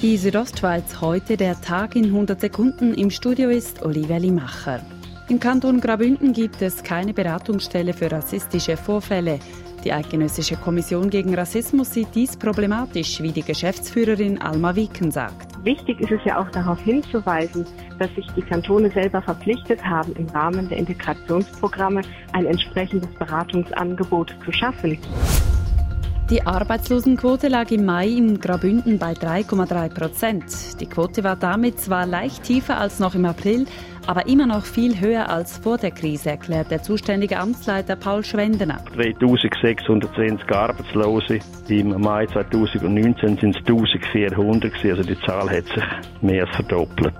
Die Südostschweiz heute der Tag in 100 Sekunden. Im Studio ist Olivia Limacher. Im Kanton Graubünden gibt es keine Beratungsstelle für rassistische Vorfälle. Die Eidgenössische Kommission gegen Rassismus sieht dies problematisch, wie die Geschäftsführerin Alma Wieken sagt. Wichtig ist es ja auch darauf hinzuweisen, dass sich die Kantone selber verpflichtet haben, im Rahmen der Integrationsprogramme ein entsprechendes Beratungsangebot zu schaffen. Die Arbeitslosenquote lag im Mai in Graubünden bei 3,3 Prozent. Die Quote war damit zwar leicht tiefer als noch im April, aber immer noch viel höher als vor der Krise, erklärt der zuständige Amtsleiter Paul Schwendener. 3620 Arbeitslose. Im Mai 2019 sind es 1400 also die Zahl hat sich mehr als verdoppelt.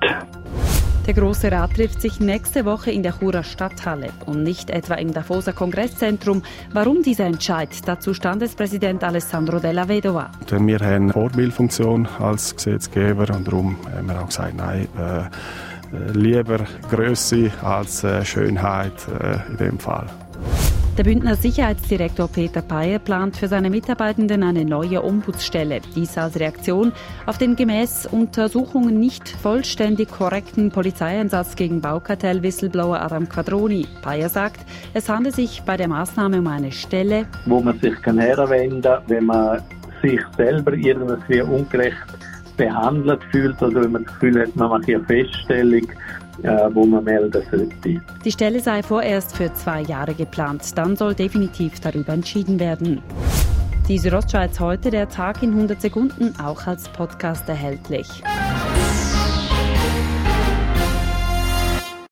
Der Große Rat trifft sich nächste Woche in der Churer Stadthalle und nicht etwa im Davoser Kongresszentrum. Warum dieser Entscheid? Dazu Standespräsident Alessandro Della Vedova. Wir haben eine Vorbildfunktion als Gesetzgeber und darum haben wir auch gesagt, nein, äh, lieber Größe als äh, Schönheit äh, in dem Fall. Der Bündner Sicherheitsdirektor Peter Peyer plant für seine Mitarbeitenden eine neue Ombudsstelle. Dies als Reaktion auf den gemäß Untersuchungen nicht vollständig korrekten Polizeieinsatz gegen Baukartell-Whistleblower Adam Quadroni. Peyer sagt, es handelt sich bei der Maßnahme um eine Stelle, wo man sich kann herwenden kann, wenn man sich selber irgendwie ungerecht behandelt fühlt oder wenn man das Gefühl hat, man macht eine Feststellung äh, wo man melden sollte. Die Stelle sei vorerst für zwei Jahre geplant. Dann soll definitiv darüber entschieden werden. Die Südostschweiz heute, der Tag in 100 Sekunden, auch als Podcast erhältlich.